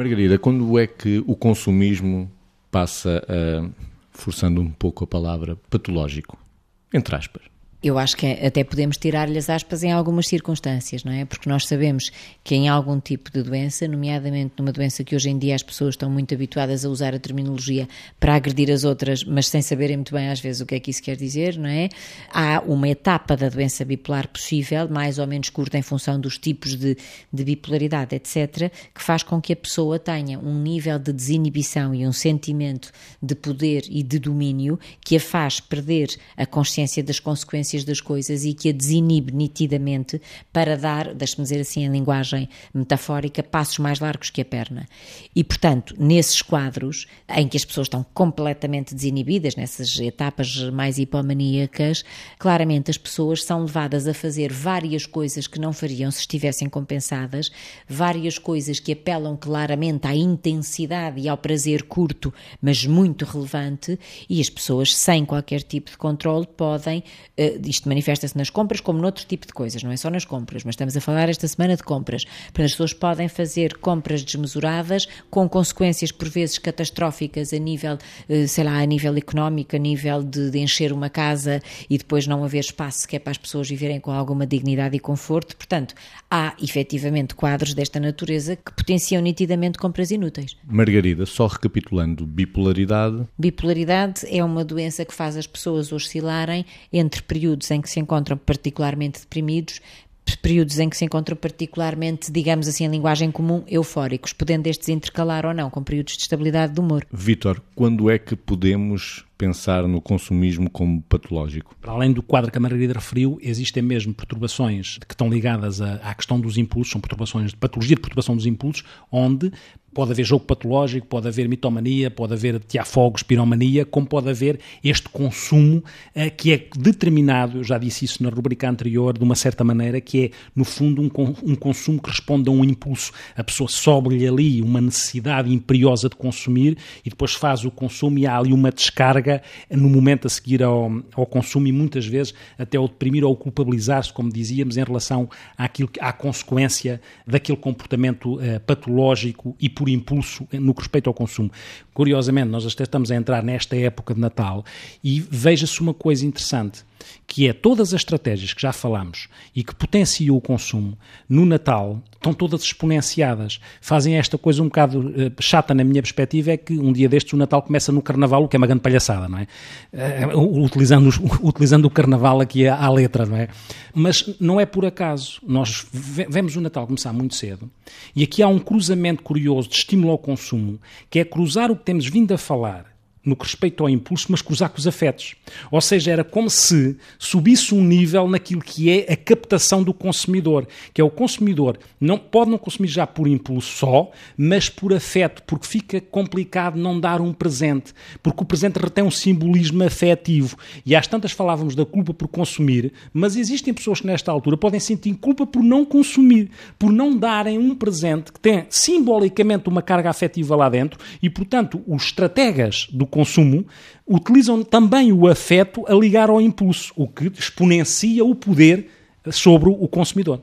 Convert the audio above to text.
Margarida, quando é que o consumismo passa a, forçando um pouco a palavra, patológico? Entre aspas. Eu acho que até podemos tirar-lhe as aspas em algumas circunstâncias, não é? Porque nós sabemos que em algum tipo de doença, nomeadamente numa doença que hoje em dia as pessoas estão muito habituadas a usar a terminologia para agredir as outras, mas sem saberem muito bem às vezes o que é que isso quer dizer, não é? Há uma etapa da doença bipolar possível, mais ou menos curta em função dos tipos de, de bipolaridade, etc., que faz com que a pessoa tenha um nível de desinibição e um sentimento de poder e de domínio que a faz perder a consciência das consequências consequências das coisas e que a desinibe nitidamente para dar, deixe-me dizer assim em linguagem metafórica, passos mais largos que a perna. E, portanto, nesses quadros em que as pessoas estão completamente desinibidas, nessas etapas mais hipomaníacas, claramente as pessoas são levadas a fazer várias coisas que não fariam se estivessem compensadas, várias coisas que apelam claramente à intensidade e ao prazer curto, mas muito relevante, e as pessoas, sem qualquer tipo de controle, podem uh, isto manifesta-se nas compras como noutro tipo de coisas, não é só nas compras, mas estamos a falar esta semana de compras. Portanto, as pessoas podem fazer compras desmesuradas com consequências por vezes catastróficas a nível, eh, sei lá, a nível económico, a nível de, de encher uma casa e depois não haver espaço que é para as pessoas viverem com alguma dignidade e conforto. Portanto, há efetivamente quadros desta natureza que potenciam nitidamente compras inúteis. Margarida, só recapitulando, bipolaridade. Bipolaridade é uma doença que faz as pessoas oscilarem entre períodos em que se encontram particularmente deprimidos, períodos em que se encontram particularmente, digamos assim, em linguagem comum, eufóricos, podendo estes intercalar ou não com períodos de estabilidade do humor. Vítor, quando é que podemos pensar no consumismo como patológico? Para além do quadro que a Margarida referiu, existem mesmo perturbações que estão ligadas à, questão dos impulsos, são perturbações de patologia de perturbação dos impulsos, onde Pode haver jogo patológico, pode haver mitomania, pode haver tiafogos, piromania, como pode haver este consumo uh, que é determinado, eu já disse isso na rubrica anterior, de uma certa maneira, que é, no fundo, um, um consumo que responde a um impulso. A pessoa sobe-lhe ali uma necessidade imperiosa de consumir e depois faz o consumo e há ali uma descarga no momento a seguir ao, ao consumo e muitas vezes até o deprimir ou culpabilizar-se, como dizíamos, em relação àquilo, à consequência daquele comportamento uh, patológico e por impulso no que respeita ao consumo. Curiosamente, nós até estamos a entrar nesta época de Natal e veja-se uma coisa interessante que é todas as estratégias que já falamos e que potenciam o consumo no Natal estão todas exponenciadas. Fazem esta coisa um bocado uh, chata na minha perspectiva, é que um dia destes o Natal começa no Carnaval, o que é uma grande palhaçada, não é? Uh, utilizando, utilizando o Carnaval aqui à, à, letra, não é? Mas não é por acaso. Nós vemos o Natal começar muito cedo e aqui há um cruzamento curioso de estímulo ao consumo, que é cruzar o que temos vindo a falar no que respeita ao impulso, mas cruzar com os afetos. Ou seja, era como se subisse um nível naquilo que é a captação do consumidor, que é o consumidor não pode não consumir já por impulso só, mas por afeto, porque fica complicado não dar um presente, porque o presente retém um simbolismo afetivo. E às tantas falávamos da culpa por consumir, mas existem pessoas que nesta altura podem sentir culpa por não consumir, por não darem um presente que tem simbolicamente uma carga afetiva lá dentro e, portanto, os estrategas do consumo utilizam também o afeto a ligar ao impulso, o que exponencia o poder sobre o consumidor.